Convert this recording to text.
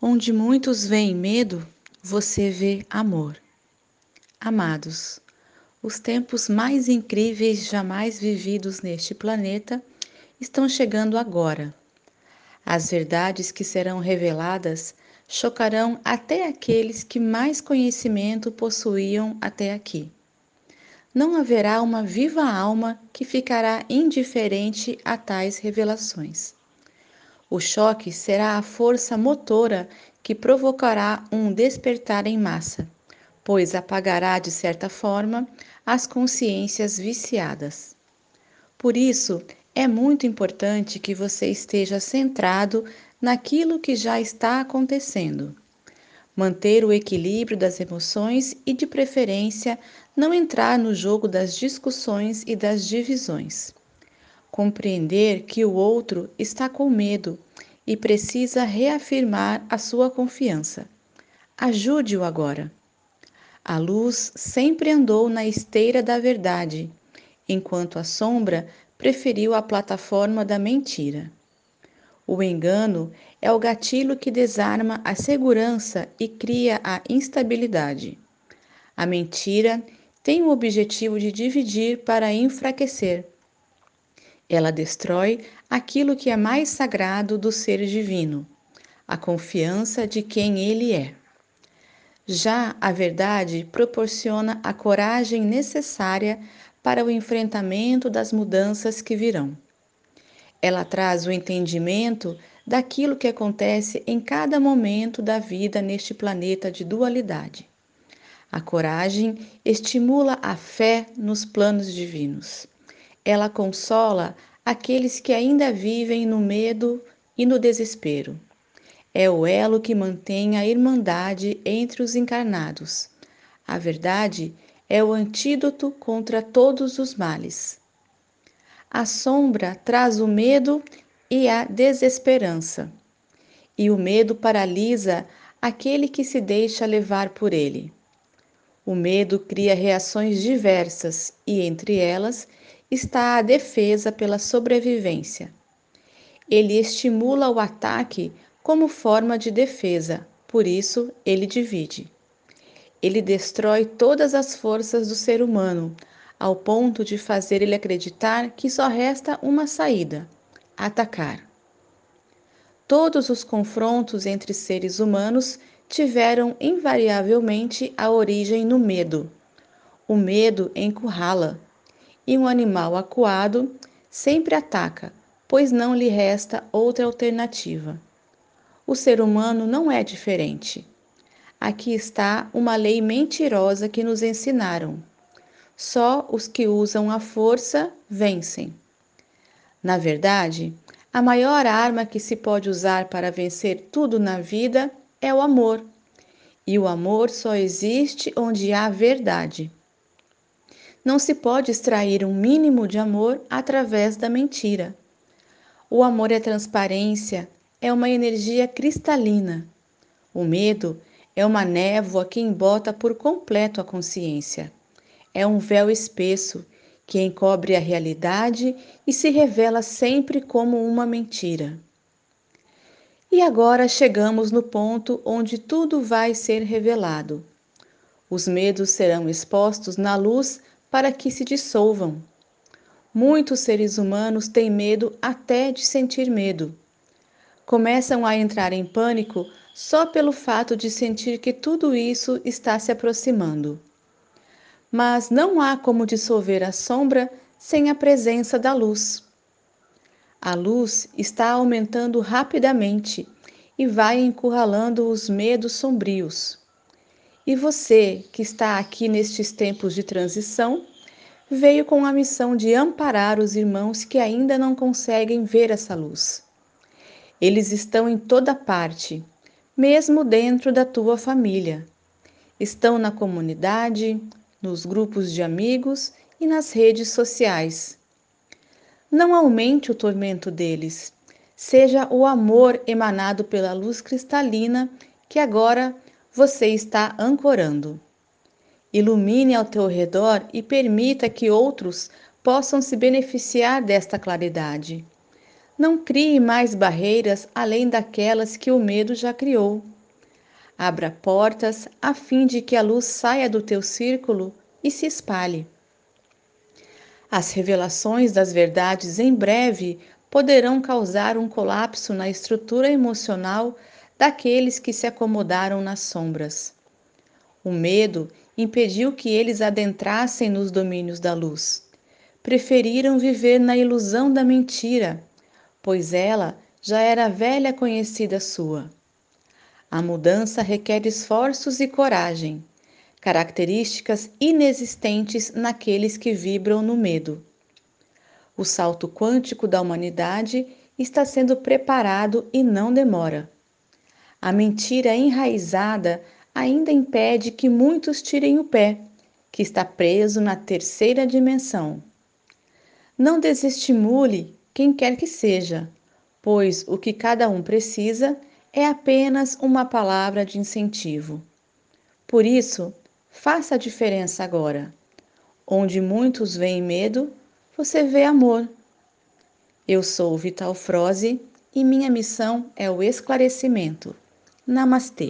Onde muitos veem medo, você vê amor. Amados, os tempos mais incríveis jamais vividos neste planeta estão chegando agora. As verdades que serão reveladas chocarão até aqueles que mais conhecimento possuíam até aqui. Não haverá uma viva alma que ficará indiferente a tais revelações. O choque será a força motora que provocará um despertar em massa, pois apagará, de certa forma, as consciências viciadas. Por isso, é muito importante que você esteja centrado naquilo que já está acontecendo. Manter o equilíbrio das emoções e, de preferência, não entrar no jogo das discussões e das divisões compreender que o outro está com medo e precisa reafirmar a sua confiança. Ajude-o agora. A luz sempre andou na esteira da verdade, enquanto a sombra preferiu a plataforma da mentira. O engano é o gatilho que desarma a segurança e cria a instabilidade. A mentira tem o objetivo de dividir para enfraquecer ela destrói aquilo que é mais sagrado do ser divino, a confiança de quem ele é. Já a verdade proporciona a coragem necessária para o enfrentamento das mudanças que virão. Ela traz o entendimento daquilo que acontece em cada momento da vida neste planeta de dualidade. A coragem estimula a fé nos planos divinos. Ela consola aqueles que ainda vivem no medo e no desespero. É o elo que mantém a irmandade entre os encarnados. A verdade é o antídoto contra todos os males. A sombra traz o medo e a desesperança. E o medo paralisa aquele que se deixa levar por ele. O medo cria reações diversas e, entre elas, está a defesa pela sobrevivência. Ele estimula o ataque como forma de defesa, por isso ele divide. Ele destrói todas as forças do ser humano, ao ponto de fazer ele acreditar que só resta uma saída: atacar. Todos os confrontos entre seres humanos tiveram invariavelmente a origem no medo. O medo encurrala, e um animal acuado sempre ataca, pois não lhe resta outra alternativa. O ser humano não é diferente. Aqui está uma lei mentirosa que nos ensinaram. Só os que usam a força vencem. Na verdade, a maior arma que se pode usar para vencer tudo na vida é o amor. E o amor só existe onde há verdade. Não se pode extrair um mínimo de amor através da mentira. O amor é transparência, é uma energia cristalina. O medo é uma névoa que embota por completo a consciência. É um véu espesso que encobre a realidade e se revela sempre como uma mentira. E agora chegamos no ponto onde tudo vai ser revelado. Os medos serão expostos na luz para que se dissolvam. Muitos seres humanos têm medo até de sentir medo. Começam a entrar em pânico só pelo fato de sentir que tudo isso está se aproximando. Mas não há como dissolver a sombra sem a presença da luz. A luz está aumentando rapidamente e vai encurralando os medos sombrios. E você, que está aqui nestes tempos de transição, veio com a missão de amparar os irmãos que ainda não conseguem ver essa luz. Eles estão em toda parte, mesmo dentro da tua família. Estão na comunidade, nos grupos de amigos e nas redes sociais. Não aumente o tormento deles, seja o amor emanado pela luz cristalina que agora você está ancorando. Ilumine ao teu redor e permita que outros possam se beneficiar desta claridade. Não crie mais barreiras além daquelas que o medo já criou. Abra portas a fim de que a luz saia do teu círculo e se espalhe. As revelações das verdades em breve poderão causar um colapso na estrutura emocional daqueles que se acomodaram nas sombras. O medo impediu que eles adentrassem nos domínios da luz. Preferiram viver na ilusão da mentira, pois ela já era velha conhecida sua. A mudança requer esforços e coragem, características inexistentes naqueles que vibram no medo. O salto quântico da humanidade está sendo preparado e não demora. A mentira enraizada ainda impede que muitos tirem o pé, que está preso na terceira dimensão. Não desestimule quem quer que seja, pois o que cada um precisa é apenas uma palavra de incentivo. Por isso, faça a diferença agora. Onde muitos veem medo, você vê amor. Eu sou Vital Froze e minha missão é o esclarecimento. Namastê.